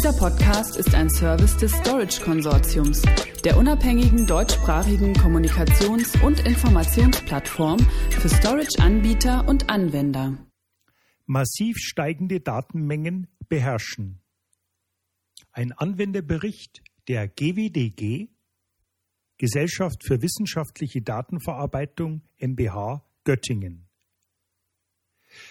Dieser Podcast ist ein Service des Storage Konsortiums, der unabhängigen deutschsprachigen Kommunikations- und Informationsplattform für Storage-Anbieter und Anwender. Massiv steigende Datenmengen beherrschen. Ein Anwenderbericht der GWDG, Gesellschaft für wissenschaftliche Datenverarbeitung MBH Göttingen.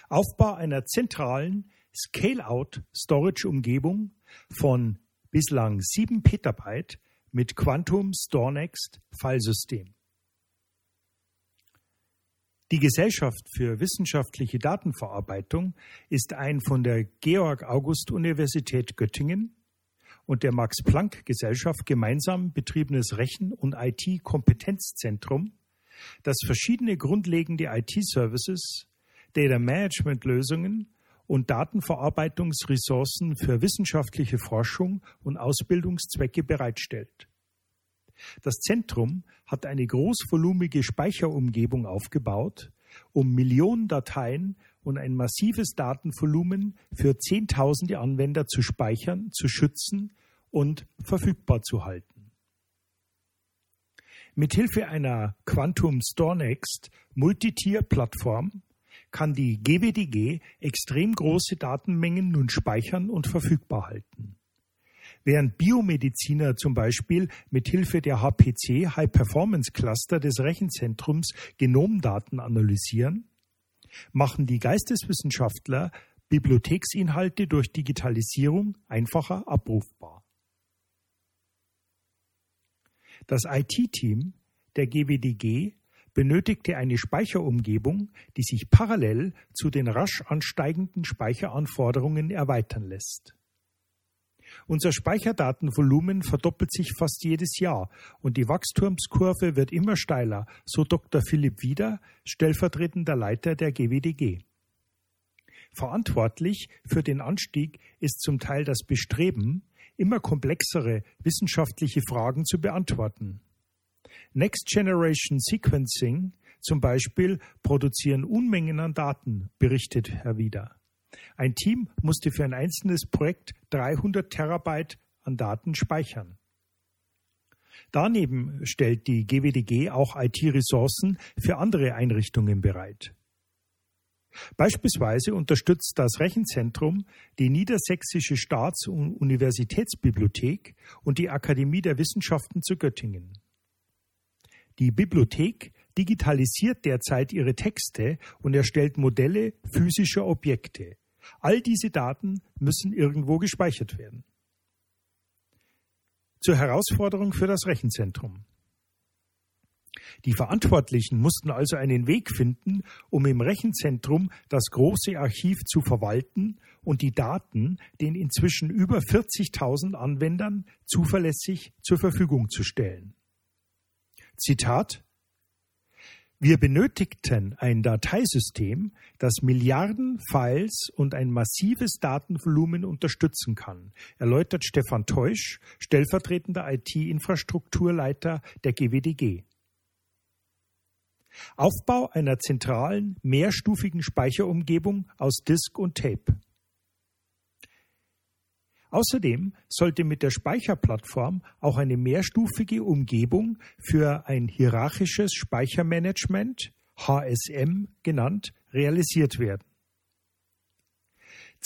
Aufbau einer zentralen Scale-out-Storage-Umgebung von bislang 7 Petabyte mit Quantum StoreNext Filesystem. Die Gesellschaft für wissenschaftliche Datenverarbeitung ist ein von der Georg August Universität Göttingen und der Max Planck Gesellschaft gemeinsam betriebenes Rechen- und IT-Kompetenzzentrum, das verschiedene grundlegende IT-Services, Data Management Lösungen und Datenverarbeitungsressourcen für wissenschaftliche Forschung und Ausbildungszwecke bereitstellt. Das Zentrum hat eine großvolumige Speicherumgebung aufgebaut, um Millionen Dateien und ein massives Datenvolumen für Zehntausende Anwender zu speichern, zu schützen und verfügbar zu halten. Mithilfe einer Quantum StoreNext Multitier-Plattform kann die GWDG extrem große Datenmengen nun speichern und verfügbar halten. Während Biomediziner zum Beispiel mit Hilfe der HPC High Performance Cluster des Rechenzentrums Genomdaten analysieren, machen die Geisteswissenschaftler Bibliotheksinhalte durch Digitalisierung einfacher abrufbar. Das IT-Team der GWDG benötigte eine Speicherumgebung, die sich parallel zu den rasch ansteigenden Speicheranforderungen erweitern lässt. Unser Speicherdatenvolumen verdoppelt sich fast jedes Jahr und die Wachstumskurve wird immer steiler, so Dr. Philipp Wieder, stellvertretender Leiter der GWDG. Verantwortlich für den Anstieg ist zum Teil das Bestreben, immer komplexere wissenschaftliche Fragen zu beantworten. Next Generation Sequencing zum Beispiel produzieren Unmengen an Daten, berichtet Herr Wieder. Ein Team musste für ein einzelnes Projekt 300 Terabyte an Daten speichern. Daneben stellt die GWDG auch IT-Ressourcen für andere Einrichtungen bereit. Beispielsweise unterstützt das Rechenzentrum die Niedersächsische Staats- und Universitätsbibliothek und die Akademie der Wissenschaften zu Göttingen. Die Bibliothek digitalisiert derzeit ihre Texte und erstellt Modelle physischer Objekte. All diese Daten müssen irgendwo gespeichert werden. Zur Herausforderung für das Rechenzentrum. Die Verantwortlichen mussten also einen Weg finden, um im Rechenzentrum das große Archiv zu verwalten und die Daten den inzwischen über 40.000 Anwendern zuverlässig zur Verfügung zu stellen. Zitat wir benötigten ein Dateisystem, das Milliarden Files und ein massives Datenvolumen unterstützen kann, erläutert Stefan Teusch, stellvertretender IT-Infrastrukturleiter der GWDG. Aufbau einer zentralen, mehrstufigen Speicherumgebung aus Disk und Tape. Außerdem sollte mit der Speicherplattform auch eine mehrstufige Umgebung für ein hierarchisches Speichermanagement, HSM genannt, realisiert werden.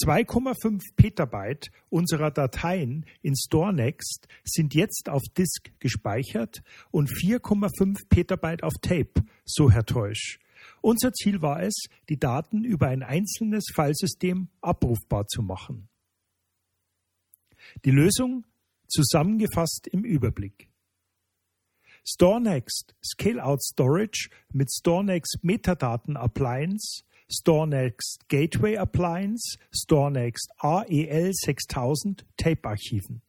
2,5 Petabyte unserer Dateien in StoreNext sind jetzt auf Disk gespeichert und 4,5 Petabyte auf Tape, so Herr Teusch. Unser Ziel war es, die Daten über ein einzelnes Filesystem abrufbar zu machen. Die Lösung zusammengefasst im Überblick. StoreNext Scale-out Storage mit StoreNext Metadaten Appliance, StoreNext Gateway Appliance, StoreNext AEL 6000 Tape Archiven.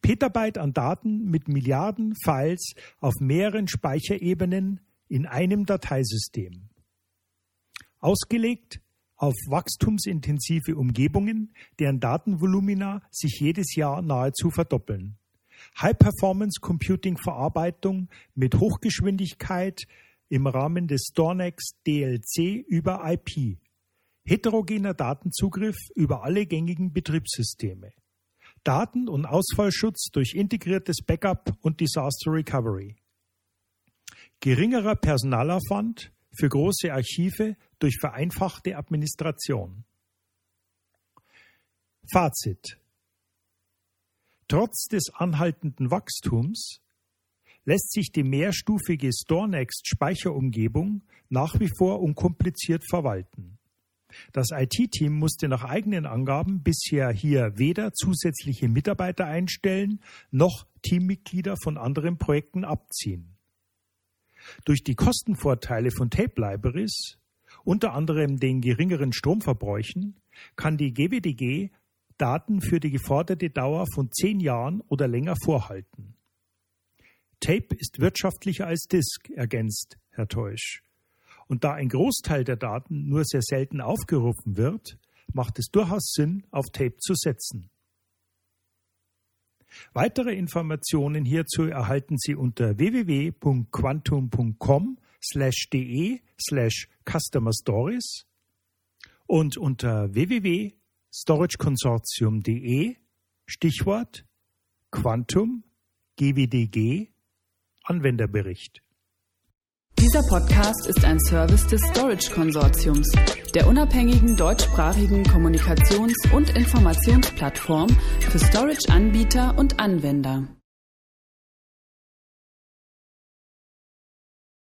Petabyte an Daten mit Milliarden Files auf mehreren Speicherebenen in einem Dateisystem. Ausgelegt auf wachstumsintensive Umgebungen, deren Datenvolumina sich jedes Jahr nahezu verdoppeln. High-Performance Computing Verarbeitung mit Hochgeschwindigkeit im Rahmen des StorNext DLC über IP. Heterogener Datenzugriff über alle gängigen Betriebssysteme. Daten- und Ausfallschutz durch integriertes Backup und Disaster Recovery. Geringerer Personalaufwand für große Archive durch vereinfachte Administration. Fazit. Trotz des anhaltenden Wachstums lässt sich die mehrstufige StoreNext Speicherumgebung nach wie vor unkompliziert verwalten. Das IT-Team musste nach eigenen Angaben bisher hier weder zusätzliche Mitarbeiter einstellen noch Teammitglieder von anderen Projekten abziehen. Durch die Kostenvorteile von Tape Libraries, unter anderem den geringeren Stromverbräuchen, kann die GWDG Daten für die geforderte Dauer von zehn Jahren oder länger vorhalten. Tape ist wirtschaftlicher als Disk, ergänzt Herr Teusch. Und da ein Großteil der Daten nur sehr selten aufgerufen wird, macht es durchaus Sinn, auf Tape zu setzen. Weitere Informationen hierzu erhalten Sie unter www.quantum.com de slash customer stories und unter www.storageconsortium.de Stichwort Quantum GWDG Anwenderbericht. Dieser Podcast ist ein Service des Storage Konsortiums, der unabhängigen deutschsprachigen Kommunikations- und Informationsplattform für Storage-Anbieter und Anwender.